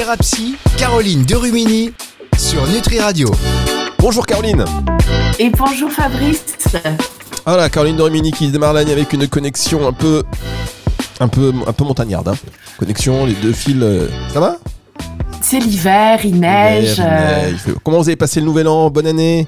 Thérapie, Caroline Derumini sur Nutri Radio. Bonjour Caroline. Et bonjour Fabrice. Voilà, Caroline Derumini qui démarre l'année avec une connexion un peu, un peu, un peu montagnarde. hein. Connexion, les deux fils. euh, ça va? C'est l'hiver, il neige. Il neige, il fait- Comment vous avez passé le nouvel an? Bonne année?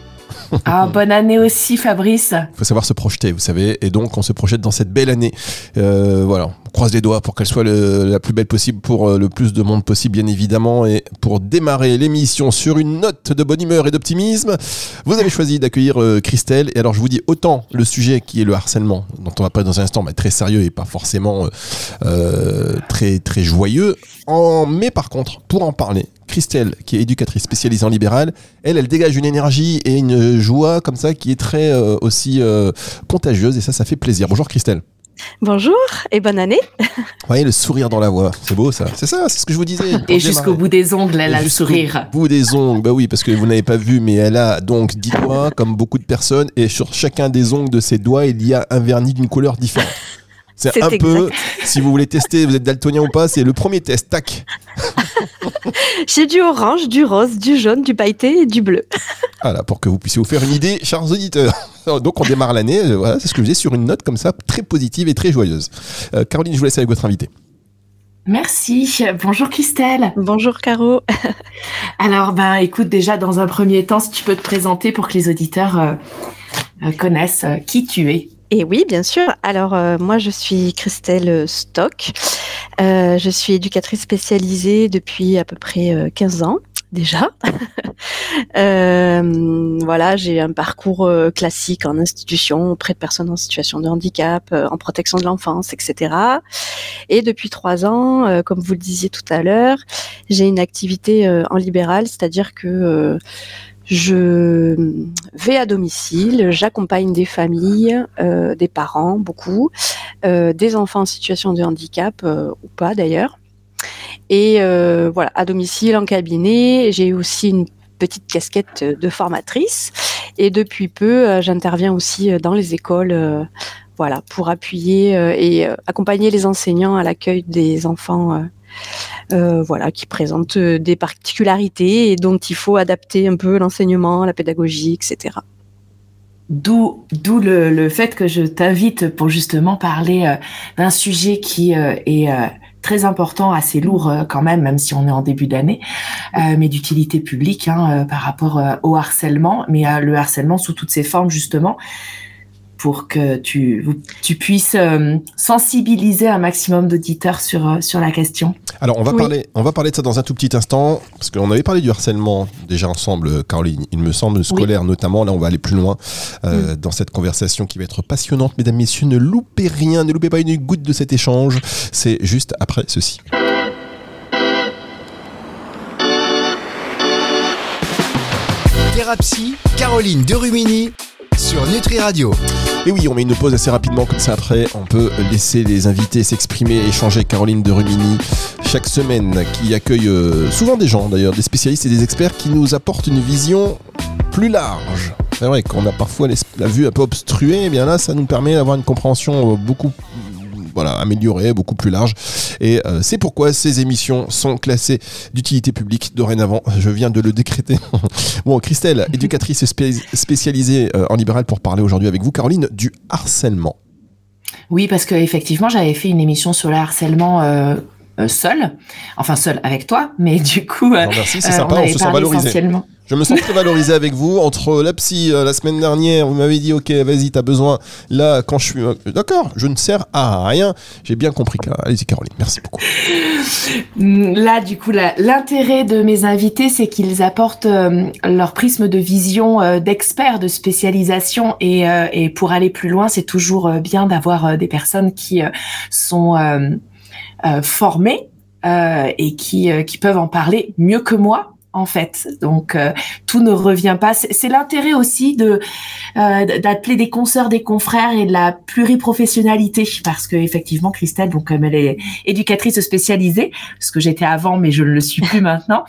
Ah, bonne année aussi Fabrice. Il faut savoir se projeter, vous savez, et donc on se projette dans cette belle année. Euh, voilà, on croise les doigts pour qu'elle soit la plus belle possible pour euh, le plus de monde possible, bien évidemment. Et pour démarrer l'émission sur une note de bonne humeur et d'optimisme, vous avez choisi d'accueillir euh, Christelle. Et alors je vous dis, autant le sujet qui est le harcèlement, dont on va parler dans un instant, mais très sérieux et pas forcément euh, euh, très, très joyeux. En... Mais par contre, pour en parler, Christelle, qui est éducatrice spécialisée en libéral, elle, elle dégage une énergie et une joie comme ça qui est très euh, aussi euh, contagieuse et ça, ça fait plaisir. Bonjour Christelle. Bonjour et bonne année. Vous voyez le sourire dans la voix, c'est beau ça. C'est ça, c'est ce que je vous disais. Et jusqu'au bout des ongles, elle a le sourire. bout des ongles, bah oui, parce que vous n'avez pas vu, mais elle a donc 10 doigts, comme beaucoup de personnes, et sur chacun des ongles de ses doigts, il y a un vernis d'une couleur différente. C'est un peu, si vous voulez tester, vous êtes daltonien ou pas, c'est le premier test, tac. J'ai du orange, du rose, du jaune, du pailleté et du bleu. Voilà, pour que vous puissiez vous faire une idée, chers auditeurs. Donc on démarre l'année, euh, voilà, c'est ce que je disais, sur une note comme ça, très positive et très joyeuse. Euh, Caroline, je vous laisse avec votre invité. Merci. Bonjour Christelle. Bonjour Caro. Alors, ben, écoute, déjà, dans un premier temps, si tu peux te présenter pour que les auditeurs euh, euh, connaissent euh, qui tu es. Et oui, bien sûr. Alors euh, moi, je suis Christelle Stock. Euh, je suis éducatrice spécialisée depuis à peu près euh, 15 ans déjà. Euh, voilà, j'ai un parcours euh, classique en institution auprès de personnes en situation de handicap, euh, en protection de l'enfance, etc. Et depuis trois ans, euh, comme vous le disiez tout à l'heure, j'ai une activité euh, en libéral, c'est-à-dire que euh, je vais à domicile, j'accompagne des familles, euh, des parents, beaucoup, euh, des enfants en situation de handicap euh, ou pas d'ailleurs. Et voilà, à domicile, en cabinet, j'ai aussi une petite casquette de formatrice. Et depuis peu, j'interviens aussi dans les écoles, voilà, pour appuyer et accompagner les enseignants à l'accueil des enfants. Euh, voilà, qui présentent euh, des particularités et dont il faut adapter un peu l'enseignement, la pédagogie, etc. D'où, d'où le, le fait que je t'invite pour justement parler euh, d'un sujet qui est très important, assez lourd quand même, même si on est en début d'année, mais d'utilité publique hein, par rapport au harcèlement, mais le harcèlement sous toutes ses formes justement, pour que tu, puisses euh, sensibiliser un maximum d'auditeurs sur, euh, sur la question. Alors on va Oui. parler, on va parler de ça dans un tout petit instant parce qu'on avait parlé du harcèlement déjà ensemble, Caroline. Il me semble scolaire notamment. Là, on va aller plus loin euh, dans cette conversation qui va être passionnante, mesdames, messieurs. Ne loupez rien, ne loupez pas une goutte de cet échange. C'est juste après ceci. Thérapie, Caroline Derumini sur Nutri Radio. Et oui, on met une pause assez rapidement comme ça après. On peut laisser les invités s'exprimer échanger Caroline de Rumini chaque semaine, qui accueille euh, souvent des gens d'ailleurs, des spécialistes et des experts qui nous apportent une vision plus large. C'est vrai qu'on a parfois la vue un peu obstruée, et bien là, ça nous permet d'avoir une compréhension euh, beaucoup voilà, améliorée, beaucoup plus large. Et euh, c'est pourquoi ces émissions sont classées d'utilité publique dorénavant. Je viens de le décréter. bon, Christelle, éducatrice spé- spécialisée euh, en libéral pour parler aujourd'hui avec vous, Caroline, du harcèlement. Oui, parce que effectivement, j'avais fait une émission sur le harcèlement euh, seul, enfin seul avec toi, mais du coup, euh, merci, c'est euh, sympa, on, se sent valorisé. Je me sens très valorisé avec vous. Entre la psy, euh, la semaine dernière, vous m'avez dit, ok, vas-y, t'as besoin. Là, quand je suis... euh, D'accord, je ne sers à rien. J'ai bien compris. Allez-y, Caroline, merci beaucoup. Mm, Là, du coup, l'intérêt de mes invités, c'est qu'ils apportent euh, leur prisme de vision euh, d'experts, de spécialisation, et, euh, et pour aller plus loin, c'est toujours euh, bien d'avoir euh, des personnes qui euh, sont euh, formées euh, et qui, euh, qui peuvent en parler mieux que moi. En fait, donc euh, tout ne revient pas. C'est l'intérêt aussi de euh, d'appeler des consoeurs, des confrères et de la pluriprofessionnalité, parce que effectivement, Christelle, donc comme elle est éducatrice spécialisée, ce que j'étais avant, mais je ne le suis plus maintenant,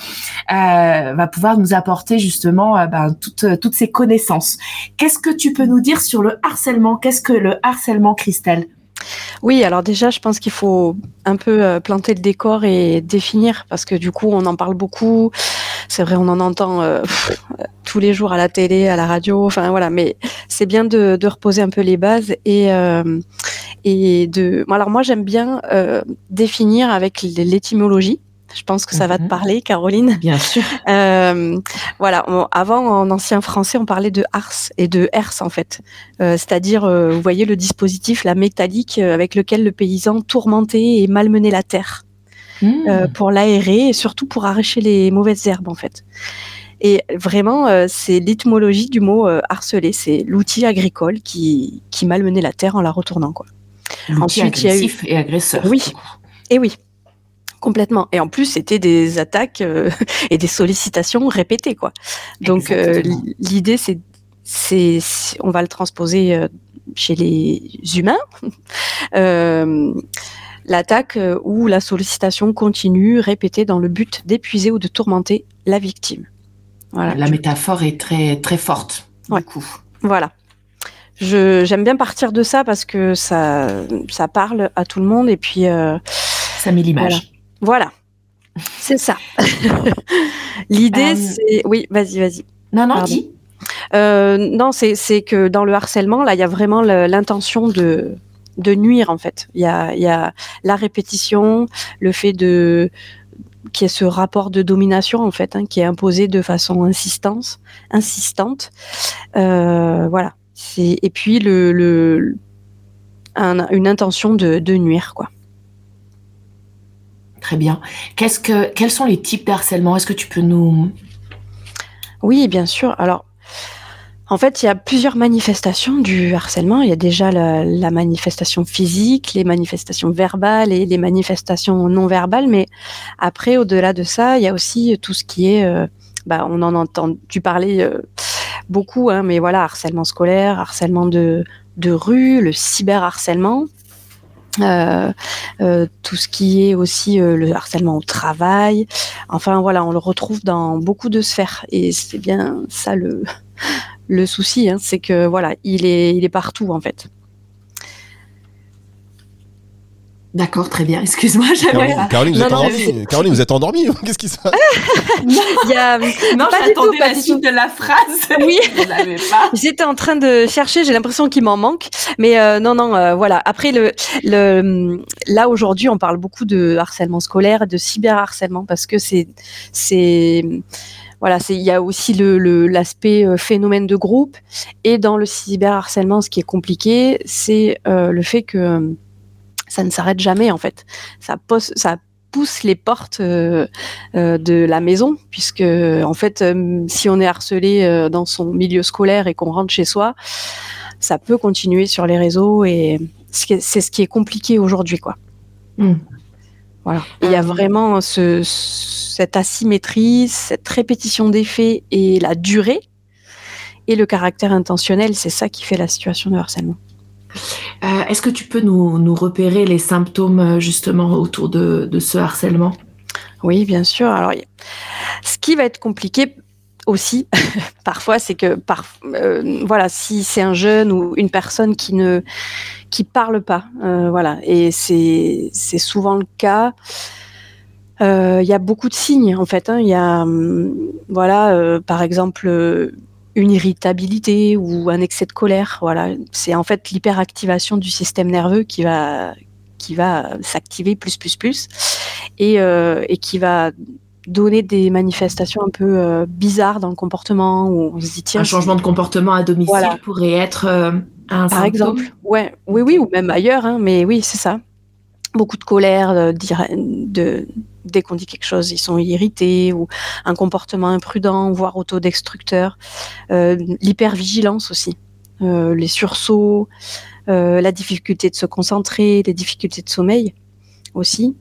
euh, va pouvoir nous apporter justement ben, toutes, toutes ces connaissances. Qu'est-ce que tu peux nous dire sur le harcèlement? Qu'est-ce que le harcèlement, Christelle? Oui, alors déjà, je pense qu'il faut un peu euh, planter le décor et définir, parce que du coup, on en parle beaucoup. C'est vrai, on en entend euh, tous les jours à la télé, à la radio, enfin voilà, mais c'est bien de, reposer un peu les bases euh, et de. Alors moi, j'aime bien définir avec l'étymologie je pense que ça va te mhm. parler, Caroline. Bien sûr. Euh, voilà. avant, en ancien français, on parlait de ars et de herse en fait. Euh, c'est-à-dire, euh, vous voyez le dispositif, la métallique avec lequel le paysan tourmentait et malmenait la terre hmm. pour l'aérer et surtout pour arracher les mauvaises herbes en fait. Et vraiment, c'est l'étymologie du mot harceler. C'est l'outil agricole qui, qui malmenait la terre en la retournant quoi. L'outil agressif et agresseur. Oui. Et oui. Complètement. Et en plus, c'était des attaques euh, et des sollicitations répétées, quoi. Donc, euh, l'idée, c'est, c'est, on va le transposer euh, chez les humains. L'attaque ou la sollicitation continue, répétée dans le but d'épuiser ou de tourmenter la victime. Voilà. La métaphore est très très forte. Du coup. Voilà. Je, j'aime bien partir de ça parce que ça, ça parle à tout le monde et puis. ça met l'image. Voilà, c'est ça. L'idée, euh, c'est. Oui, vas-y, vas-y. Non, non, dis. Euh, non, c'est que dans le harcèlement, là, il y a vraiment l'intention de, de nuire, en fait. Il y a, y a la répétition, le fait de qui est ce rapport de domination en fait, hein, qui est imposé de façon insistante, insistante. Euh, voilà. Et puis le, le une intention de, de nuire, quoi. Très bien. Qu'est-ce que, quels sont les types d'harcèlement Est-ce que tu peux nous... Oui, bien sûr. Alors, en fait, il y a plusieurs manifestations du harcèlement. Il y a déjà la, manifestation physique, les manifestations verbales et les manifestations non verbales. Mais après, au-delà de ça, il y a aussi tout ce qui est, euh, bah, on en entend tu parler euh, beaucoup, hein, mais voilà, harcèlement scolaire, harcèlement de, de rue, le cyberharcèlement. Euh, euh, tout ce qui est aussi euh, le harcèlement au travail. Enfin voilà, on le retrouve dans beaucoup de sphères et c'est bien ça le le souci, hein, c'est que voilà, il est il est partout en fait. D'accord, très bien. Excuse-moi, j'avais. Caroline, Caroline, vous êtes endormie Qu'est-ce qui se passe? Non, a... non j'attendais la suite de la phrase. Oui. J'étais en train de chercher. J'ai l'impression qu'il m'en manque, mais euh, non, non. Euh, voilà. Après le, le là aujourd'hui, on parle beaucoup de harcèlement scolaire, de cyberharcèlement parce que c'est c'est voilà, c'est il y a aussi le l'aspect euh, phénomène de groupe et dans le cyberharcèlement, ce qui est compliqué, c'est le fait que ça ne s'arrête jamais en fait. Ça, ça pousse les portes euh, euh, de la maison, puisque en fait, euh, si on est harcelé dans son milieu scolaire et qu'on rentre chez soi, ça peut continuer sur les réseaux et c'est ce qui est compliqué aujourd'hui, quoi. Hmm. Voilà. Il y a vraiment cette asymétrie, cette répétition des faits et la durée et le caractère intentionnel, c'est ça qui fait la situation de harcèlement. Euh, est-ce que tu peux nous, repérer les symptômes euh, justement autour de, ce harcèlement? Oui, bien sûr. Alors, ce qui va être compliqué aussi, parfois, c'est que euh, voilà, si c'est un jeune ou une personne qui ne qui parle pas, voilà, et c'est souvent le cas. Il y a beaucoup de signes en fait. Hein. Il y a, hum, voilà, par exemple une irritabilité ou un excès de colère. Voilà, c'est en fait l'hyperactivation du système nerveux qui va qui va s'activer plus plus plus et, euh, et qui va donner des manifestations un peu euh, bizarres dans le comportement où on se dit tiens un changement de comportement à domicile pourrait être euh, un par exemple ouais oui oui ou même ailleurs hein, mais oui c'est ça. Beaucoup de colère de dès qu'on dit quelque chose, ils sont irrités ou un comportement imprudent, voire autodestructeur. Euh, L'hypervigilance aussi, euh, les sursauts, euh, la difficulté de se concentrer, les difficultés de sommeil aussi.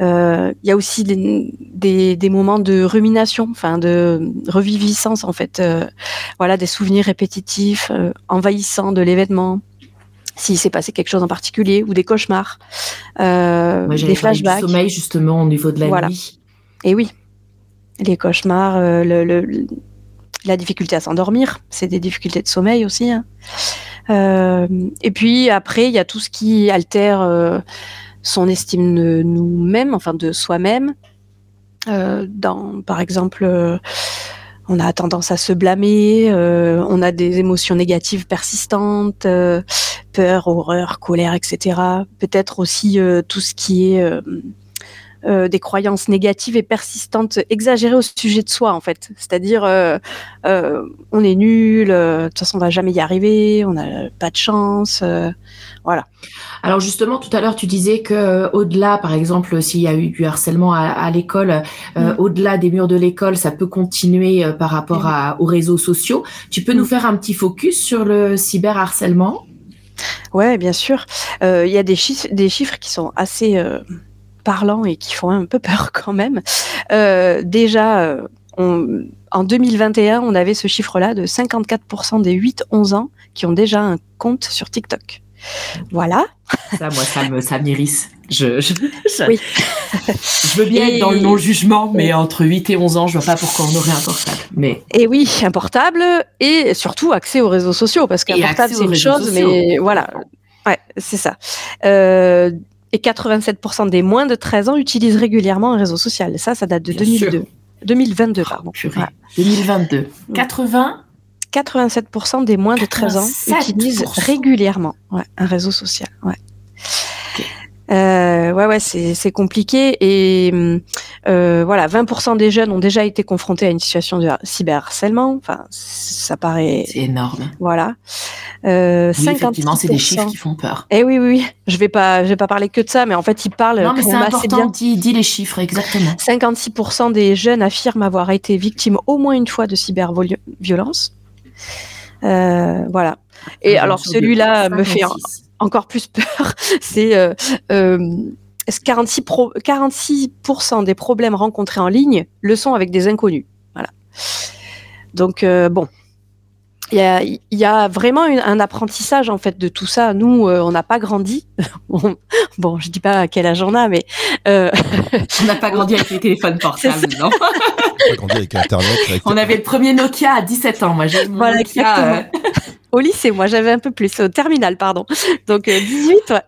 Euh, il y a aussi des, des, moments de rumination, enfin de reviviscence en fait. Voilà, des souvenirs répétitifs, envahissants de l'événement s'il s'est passé quelque chose en particulier ou des cauchemars, euh, des flashbacks. Du sommeil justement au niveau de la nuit. Et oui, les cauchemars, euh, le, la difficulté à s'endormir, c'est des difficultés de sommeil aussi. Hein. et puis après, il y a tout ce qui altère son estime de nous-mêmes, enfin de soi-même. dans, par exemple, on a tendance à se blâmer, euh, on a des émotions négatives persistantes, euh, peur, horreur, colère, etc. Peut-être aussi euh, tout ce qui est des croyances négatives et persistantes, exagérées au sujet de soi en fait. C'est-à-dire, on est nul, de toute façon on va jamais y arriver, on n'a pas de chance, voilà. Alors justement, tout à l'heure, tu disais que euh, au-delà, par exemple, s'il y a eu du harcèlement à, l'école, euh, mm. au-delà des murs de l'école, ça peut continuer euh, par rapport à, aux réseaux sociaux. Tu peux nous mm. faire un petit focus sur le cyberharcèlement? Ouais, bien sûr. Il y a des chiffres qui sont assez parlants et qui font un peu peur quand même. déjà. en 2021, on avait ce chiffre-là de 54% des 8-11 ans qui ont déjà un compte sur TikTok. Voilà. Ça, moi, ça me, ça m'irrisse. Je, je, oui. je veux bien être dans le non-jugement, mais entre 8 et 11 ans, je vois pas pourquoi on aurait un portable. Mais... Et oui, un portable et surtout accès aux réseaux sociaux, parce qu'un portable, c'est une chose, mais voilà. Ouais, c'est ça. Euh, et 87% des moins de 13 ans utilisent régulièrement un réseau social. Ça, ça date de 2002. 2022, pardon. 2022. 80 87% des moins de 13 ans utilisent régulièrement un réseau social. Ouais. Euh, ouais, ouais, c'est compliqué et euh, voilà, 20% des jeunes ont déjà été confrontés à une situation de cyberharcèlement. Enfin, ça paraît. C'est énorme. Voilà. Euh, oui, effectivement, c'est des chiffres qui font peur. Eh oui, oui, oui. Je vais pas, je vais pas parler que de ça, mais en fait, ils parlent. Non, mais c'est important. Dis, dis les chiffres exactement. 56% des jeunes affirment avoir été victimes au moins une fois de cyberviolence. Euh, voilà. Et alors celui-là me fait encore plus peur. C'est euh, 46, euh, pro 46% des problèmes rencontrés en ligne le sont avec des inconnus. Voilà. Donc euh, bon, y a, y a, vraiment un apprentissage en fait de tout ça. Nous, on n'a pas grandi. bon, je dis pas à quel âge on a, mais euh... on n'a pas grandi avec les téléphones portables, non On avait le premier Nokia à 17 ans. Moi, j'ai voilà, Nokia. Euh, au lycée, moi, j'avais un peu plus. Au terminal, pardon. Donc, 18, euh, ouais.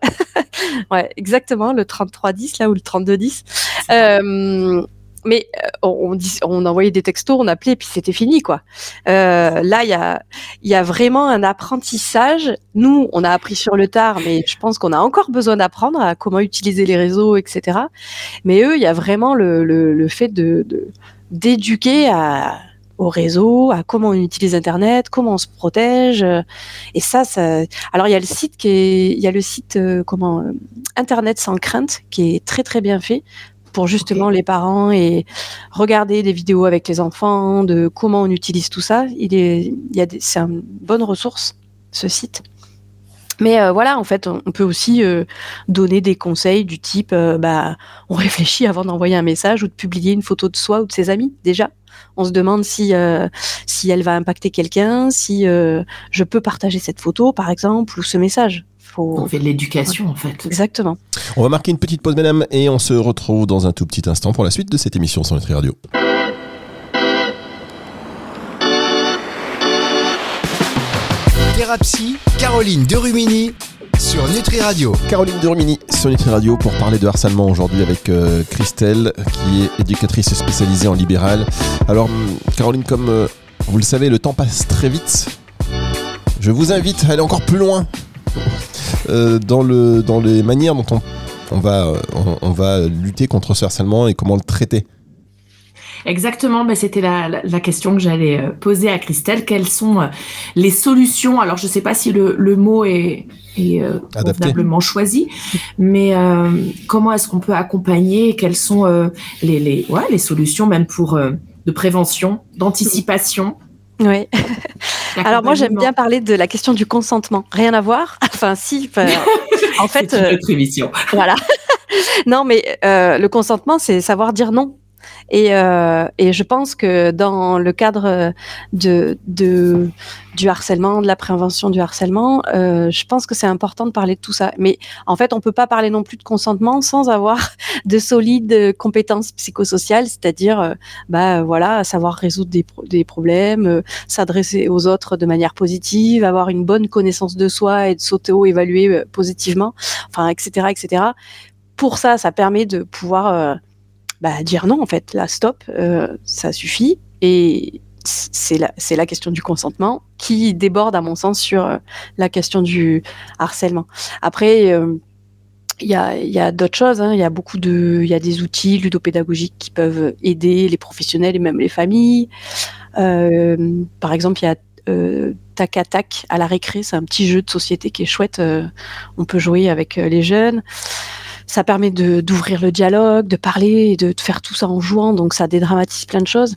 ouais, exactement, le 3310, là, ou le 3210. Euh, mais on, on, envoyait des textos, on appelait, et puis c'était fini, quoi. là, il y a, vraiment un apprentissage. Nous, on a appris sur le tard, mais je pense qu'on a encore besoin d'apprendre à comment utiliser les réseaux, etc. Mais eux, il y a vraiment le, fait d'éduquer au réseau, à comment on utilise Internet, comment on se protège. Et ça, ça... alors il y a le site qui est, il y a le site euh, comment euh, Internet sans crainte qui est très très bien fait pour justement les parents et regarder des vidéos avec les enfants de comment on utilise tout ça. Il est, il y a c'est une bonne ressource ce site. Mais euh, voilà, en fait, on peut aussi euh, donner des conseils du type, euh, bah, on réfléchit avant d'envoyer un message ou de publier une photo de soi ou de ses amis. Déjà, on se demande si si elle va impacter quelqu'un, si je peux partager cette photo, par exemple, ou ce message. Faut... On fait de l'éducation, en fait. Exactement. On va marquer une petite pause, mesdames, et on se retrouve dans un tout petit instant pour la suite de cette émission sur Nutri Radio. Thérapie, Caroline Derumini sur Nutri Radio. Caroline Derumini sur Nutri Radio pour parler de harcèlement aujourd'hui avec euh, Christelle qui est éducatrice spécialisée en libéral. Alors Caroline, comme euh, vous le savez, le temps passe très vite. Je vous invite à aller encore plus loin euh, dans, le, dans les manières dont on, on va, on va lutter contre ce harcèlement et comment le traiter. Exactement, ben c'était la, la, question que j'allais euh, poser à Christelle. Quelles sont euh, les solutions? Alors, je ne sais pas si le, le mot est, est euh, convenablement choisi, mais comment est-ce qu'on peut accompagner? Quelles sont les, les, ouais, les solutions même pour de prévention, d'anticipation? Oui. Alors moi j'aime bien parler de la question du consentement. Rien à voir. Enfin si. en fait. C'est une autre émission. voilà. non mais le consentement c'est savoir dire non Et, euh, et je pense que dans le cadre de, du harcèlement, de la prévention du harcèlement, euh, je pense que c'est important de parler de tout ça. Mais en fait, on peut pas parler non plus de consentement sans avoir de solides compétences psychosociales, c'est-à-dire, euh, bah voilà, savoir résoudre des, problèmes, s'adresser aux autres de manière positive, avoir une bonne connaissance de soi et de s'auto-évaluer positivement, enfin, etc., etc. Pour ça, ça permet de pouvoir bah, dire non, en fait, là, stop, ça suffit. Et c'est la, la question du consentement qui déborde, à mon sens, sur euh, la question du harcèlement. Après, euh, il y a, a d'autres choses. hein. Il y a beaucoup de, y a des outils ludopédagogiques qui peuvent aider les professionnels et même les familles. Euh, par exemple, il y a euh, Tac à Tac à la récré. C'est un petit jeu de société qui est chouette. euh, on peut jouer avec euh, les jeunes. Ça permet de d'ouvrir le dialogue, de parler et de, de faire tout ça en jouant. Donc ça dédramatise plein de choses.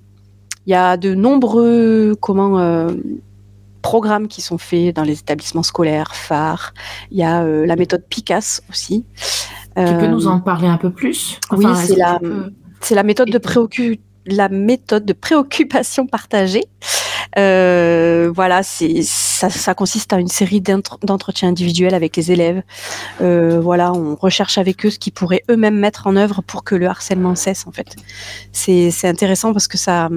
Il y a de nombreux comment euh, programmes qui sont faits dans les établissements scolaires phares. Il y a euh, la méthode Picasse aussi. Tu peux Euh, nous en parler un peu plus? oui, c'est la- peux- c'est la méthode de préoccu- la méthode de préoccupation partagée. Euh, voilà, c'est ça, ça consiste à une série d'entre- d'entretiens individuels avec les élèves. Euh, voilà, on recherche avec eux ce qu'ils pourraient eux-mêmes mettre en œuvre pour que le harcèlement cesse. En fait, c'est intéressant parce que ça,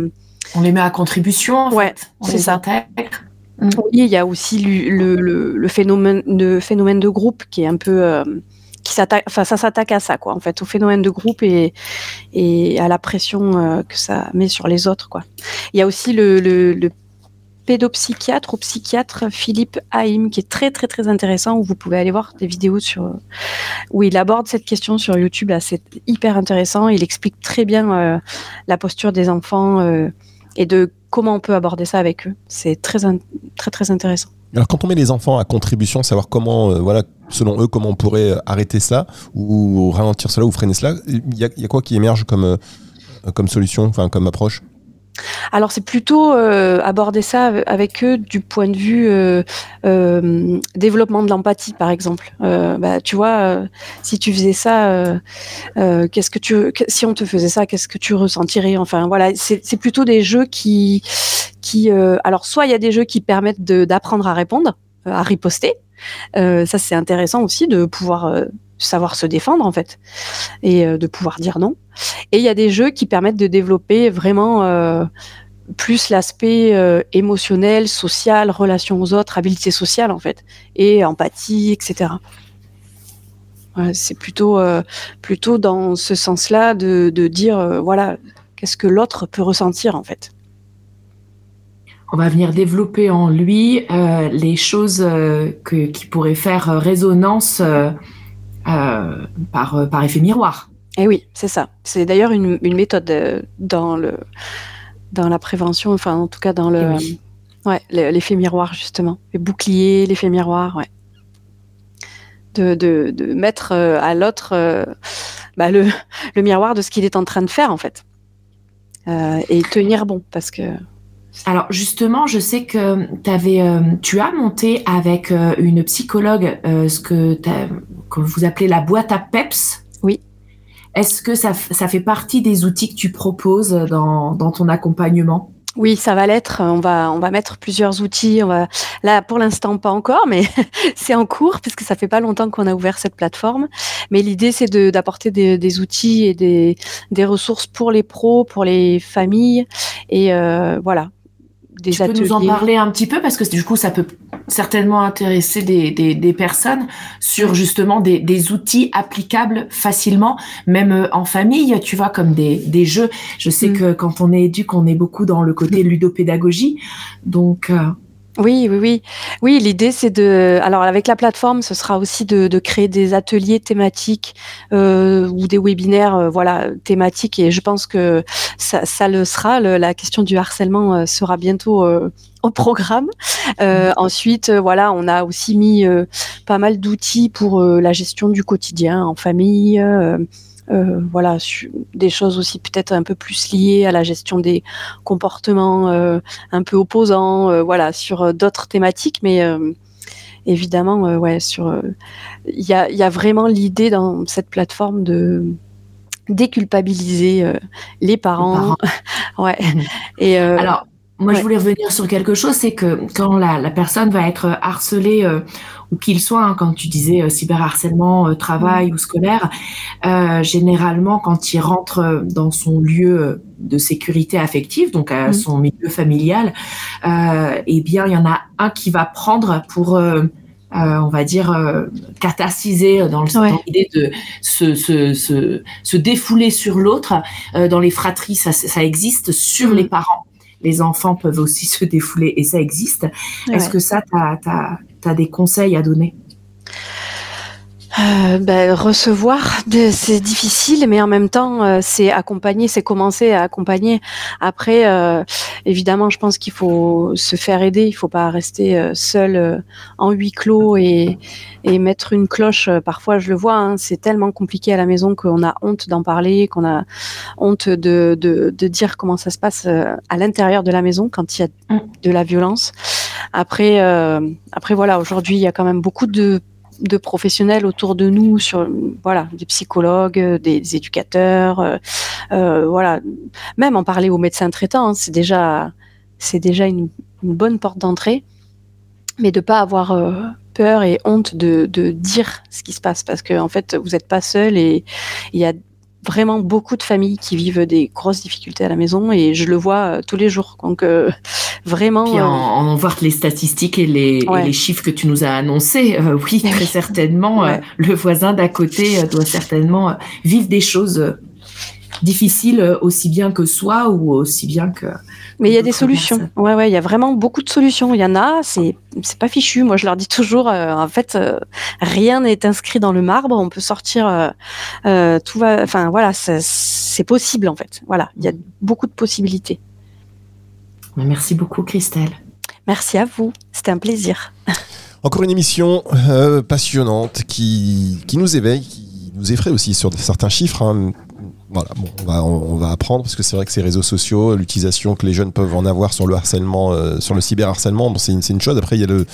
On les met à contribution, en Ouais, fait. On c'est les ça. intègre. Oui, il y a aussi le, le, le phénomène de phénomène de groupe qui est un peu euh, qui s'attaque, enfin ça s'attaque à ça quoi, en fait, au phénomène de groupe et à la pression euh, que ça met sur les autres quoi. Il y a aussi le, pédopsychiatre ou psychiatre Philippe Haïm qui est très très très intéressant où vous pouvez aller voir des vidéos sur où il aborde cette question sur YouTube c'est hyper intéressant, il explique très bien euh, la posture des enfants euh, et de comment on peut aborder ça avec eux. C'est très très très intéressant. Alors quand on met les enfants à contribution, savoir comment, euh, voilà, selon eux, comment on pourrait euh, arrêter cela ou ralentir cela ou freiner cela, il y a, quoi qui émerge comme, euh, comme solution, enfin comme approche? Alors c'est plutôt euh, aborder ça ave- avec eux du point de vue euh, euh, développement de l'empathie par exemple. Bah, tu vois, si tu faisais ça, qu'est-ce que tu, si on te faisait ça, qu'est-ce que tu ressentirais? Enfin voilà, c'est plutôt des jeux qui, qui, alors soit il y a des jeux qui permettent d'apprendre à répondre, à riposter. Ça c'est intéressant aussi de pouvoir savoir se défendre en fait et euh, de pouvoir dire non. Et il y a des jeux qui permettent de développer vraiment euh, plus l'aspect euh, émotionnel, social, relation aux autres, habileté sociale en fait, et empathie, etc. C'est plutôt plutôt dans ce sens-là de, de dire voilà qu'est-ce que l'autre peut ressentir en fait. On va venir développer en lui les choses que, qui pourraient faire résonance euh, par, euh, par effet miroir. Et oui, c'est ça. C'est d'ailleurs une, une méthode euh, dans le dans la prévention, enfin en tout cas dans le Eh oui. ouais le- l'effet miroir justement, les boucliers, l'effet miroir, ouais. De, de, de mettre à l'autre bah, le, le miroir de ce qu'il est en train de faire en fait. Euh, et tenir bon parce que Alors justement, je sais que euh, tu as monté avec euh, une psychologue euh, ce que, que vous appelez la boîte à PEPS. Oui. Est-ce que ça, fait partie des outils que tu proposes dans, dans ton accompagnement? Oui, ça va l'être. On va, on va mettre plusieurs outils. On va, là, pour l'instant, pas encore, mais c'est en cours puisque ça fait pas longtemps qu'on a ouvert cette plateforme. Mais l'idée, c'est de- d'apporter des, des outils et des, des ressources pour les pros, pour les familles et euh, voilà, des Tu peux nous en parler un petit peu parce que du coup, ça peut certainement intéresser des, des, des personnes sur justement des, des outils applicables facilement, même euh, en famille, tu vois, comme des, des jeux. Je sais Mm. que quand on est éduque, on est beaucoup dans le côté ludopédagogie. Donc, euh, Oui, oui, oui. Oui, l'idée, c'est de. Alors, avec la plateforme, ce sera aussi de, de créer des ateliers thématiques euh, ou des webinaires, euh, voilà, thématiques. Et je pense que ça, ça le sera. Le- la question du harcèlement euh, sera bientôt euh, au programme. Euh, ensuite, euh, voilà, on a aussi mis euh, pas mal d'outils pour euh, la gestion du quotidien en famille. Euh, voilà, des choses aussi peut-être un peu plus liées à la gestion des comportements euh, un peu opposants, euh, voilà, sur d'autres thématiques, mais évidemment, ouais, sur, il y a, il y a vraiment l'idée dans cette plateforme de déculpabiliser les parents. ouais. Et alors. Moi, je voulais revenir sur quelque chose, c'est que quand la, la, personne va être harcelée ou qu'il soit, hein, quand tu disais euh, cyberharcèlement, euh, travail ou scolaire, euh, généralement quand il rentre dans son lieu de sécurité affective, donc à mmh. son milieu familial, eh bien il y en a un qui va prendre pour on va dire, catastasiser dans l'idée de se, se, se, se, défouler sur l'autre. dans les fratries, ça, ça existe sur mmh. les parents. Les enfants peuvent aussi se défouler. Et ça existe. Est-ce que ça, tu as, des conseils à donner? Euh, ben, recevoir, c'est difficile, mais en même temps, euh, c'est accompagner, c'est commencer à accompagner. Après, euh, évidemment, je pense qu'il faut se faire aider. Il faut pas rester seul en huis clos et, et mettre une cloche. Parfois, je le vois, hein, c'est tellement compliqué à la maison qu'on a honte d'en parler, qu'on a honte de, de, de, dire comment ça se passe à l'intérieur de la maison quand il y a mm. de la violence. Après, après voilà, aujourd'hui, il y a quand même beaucoup de de professionnels autour de nous, sur voilà, des psychologues, des, éducateurs, euh, euh, voilà, même en parler aux médecins traitants, hein, c'est déjà c'est déjà une, bonne porte d'entrée, mais de pas avoir euh, peur et honte de, de, dire ce qui se passe. Parce que en fait vous n'êtes pas seul et il y a vraiment beaucoup de familles qui vivent des grosses difficultés à la maison et je le vois euh, tous les jours. Donc euh, vraiment. Puis en, euh, voir les statistiques et les, les, chiffres que tu nous as annoncés, oui, eh très certainement, le voisin d'à côté doit certainement vivre des choses difficiles aussi bien que soi ou aussi bien que mais il y a des solutions. Ouais, ouais, il y a vraiment beaucoup de solutions. Il y en a, c'est c'est pas fichu. Moi, je leur dis toujours, euh, en fait, euh, rien n'est inscrit dans le marbre. On peut sortir, euh, tout va. Enfin, voilà, c'est possible en fait. Voilà, il y a beaucoup de possibilités. Merci beaucoup, Christelle. Merci à vous. C'était un plaisir. Encore une émission passionnante qui, qui nous éveille, qui nous effraie aussi sur certains chiffres. Hein voilà, bon, on va, on, va apprendre parce que c'est vrai que ces réseaux sociaux, l'utilisation que les jeunes peuvent en avoir sur le harcèlement, euh, sur le cyberharcèlement, bon, c'est une, une, chose. Après, il y a le,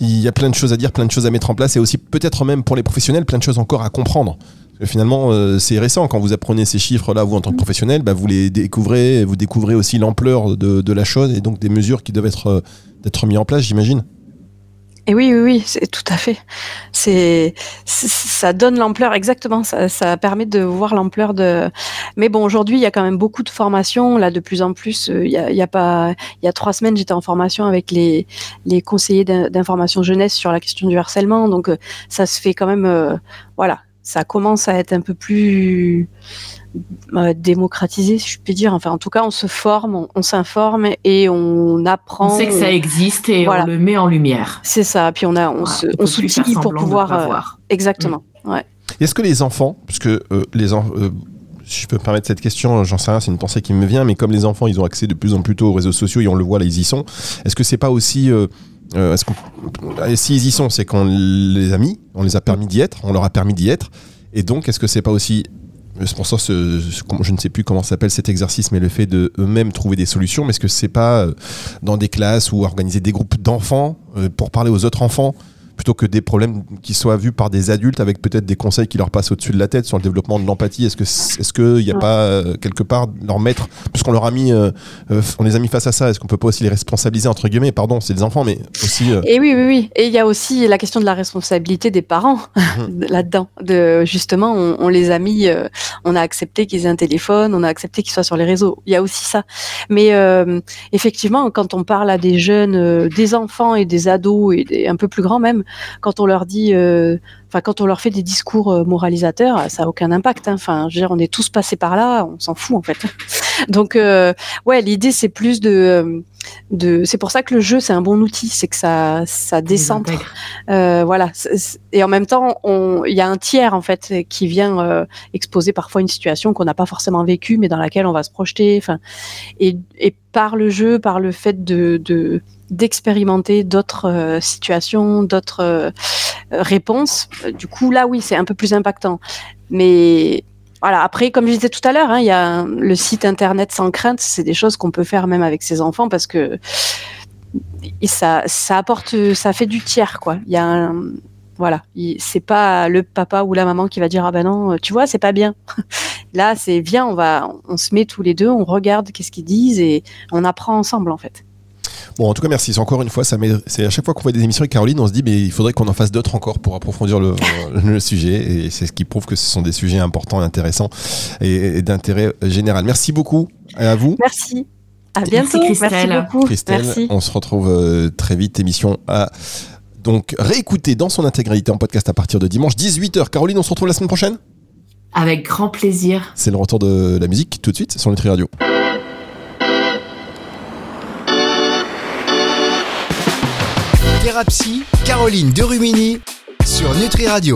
il y a plein de choses à dire, plein de choses à mettre en place et aussi peut-être même pour les professionnels, plein de choses encore à comprendre. finalement, euh, c'est récent quand vous apprenez ces chiffres-là, vous en tant que professionnel, bah, vous les découvrez, vous découvrez aussi l'ampleur de, de, la chose et donc des mesures qui doivent être, euh, être mises en place, j'imagine. Et oui, oui, oui, c'est tout à fait. C'est, ça donne l'ampleur exactement. Ça, permet de voir l'ampleur de. Mais bon, aujourd'hui, il y a quand même beaucoup de formations. Là, de plus en plus, euh, il y a, il y a pas. Il y a trois semaines, j'étais en formation avec les les conseillers d'information jeunesse sur la question du harcèlement. Donc, euh, ça se fait quand même. Euh, voilà, ça commence à être un peu plus euh, démocratiser, si je puis dire. Enfin, en tout cas, on se forme, on, s'informe et on apprend. On sait que ça existe et on le met en lumière. C'est ça. Puis on a, on se, on s'outille pour pouvoir. Euh, exactement. Mm. Ouais. Est-ce que les enfants, puisque euh, les enfants si je peux me permettre cette question, j'en sais rien, c'est une pensée qui me vient, mais comme les enfants, ils ont accès de plus en plus tôt aux réseaux sociaux et on le voit là, ils y sont. Est-ce que c'est pas aussi, euh, est-ce s'ils y sont, c'est qu'on les a mis, on les a permis d'y être, on leur a permis d'y être, et donc est-ce que c'est pas aussi ce, je ne sais plus comment s'appelle cet exercice, mais le fait de eux-mêmes trouver des solutions. Mais est-ce que c'est pas euh, dans des classes ou organiser des groupes d'enfants euh, pour parler aux autres enfants plutôt que des problèmes qui soient vus par des adultes avec peut-être des conseils qui leur passent au-dessus de la tête sur le développement de l'empathie Est-ce que est-ce qu'il n'y a pas euh, quelque part leur maître, puisqu'on leur a mis, euh, euh, on les a mis face à ça, est-ce qu'on peut pas aussi les responsabiliser entre guillemets? Pardon, c'est des enfants, mais aussi. Et oui, oui, oui. Et il y a aussi la question de la responsabilité des parents mhm. là-dedans. De justement, on, les a mis, on a accepté qu'ils aient un téléphone, on a accepté qu'ils soient sur les réseaux. Il y a aussi ça. Mais effectivement, quand on parle à des jeunes, des enfants et des ados et des, un peu plus grands même, quand on leur dit, euh, enfin quand on leur fait des discours euh, moralisateurs, ça a aucun impact. Hein. Enfin, je veux dire, on est tous passés par là, on s'en fout en fait. Donc euh, ouais, l'idée c'est plus de, de, c'est pour ça que le jeu c'est un bon outil, c'est que ça, ça décentre. voilà. Et en même temps, il y a un tiers en fait qui vient exposer parfois une situation qu'on n'a pas forcément vécue, mais dans laquelle on va se projeter. Enfin, et, et par le jeu, par le fait de, de d'expérimenter d'autres euh, situations, d'autres euh, réponses. Du coup, là, oui, c'est un peu plus impactant. Mais après, comme je disais tout à l'heure, hein, il y a le site internet sans crainte, c'est des choses qu'on peut faire même avec ses enfants parce que ça, fait du tiers, quoi. Il y a voilà, c'est pas le papa ou la maman qui va dire ah ben non, tu vois, c'est pas bien. Là, c'est viens, on va, on se met tous les deux, on regarde qu'est-ce qu'ils disent et on apprend ensemble en fait. Bon, en tout cas, merci. C'est encore une fois, ça c'est à chaque fois qu'on voit des émissions avec Caroline, on se dit, mais il faudrait qu'on en fasse d'autres encore pour approfondir le, le sujet. Et c'est ce qui prouve que ce sont des sujets importants et intéressants et, d'intérêt général. Merci beaucoup à vous. Merci. À bientôt. Merci, Christelle. Merci beaucoup. Christelle, Merci. on se retrouve euh, très vite. Émission à donc réécouter dans son intégralité en podcast à partir de dimanche 18h. Caroline, on se retrouve la semaine prochaine? Avec grand plaisir. C'est le retour de la musique tout de suite sur Nutri Radio. Caroline Derumini sur Nutri Radio.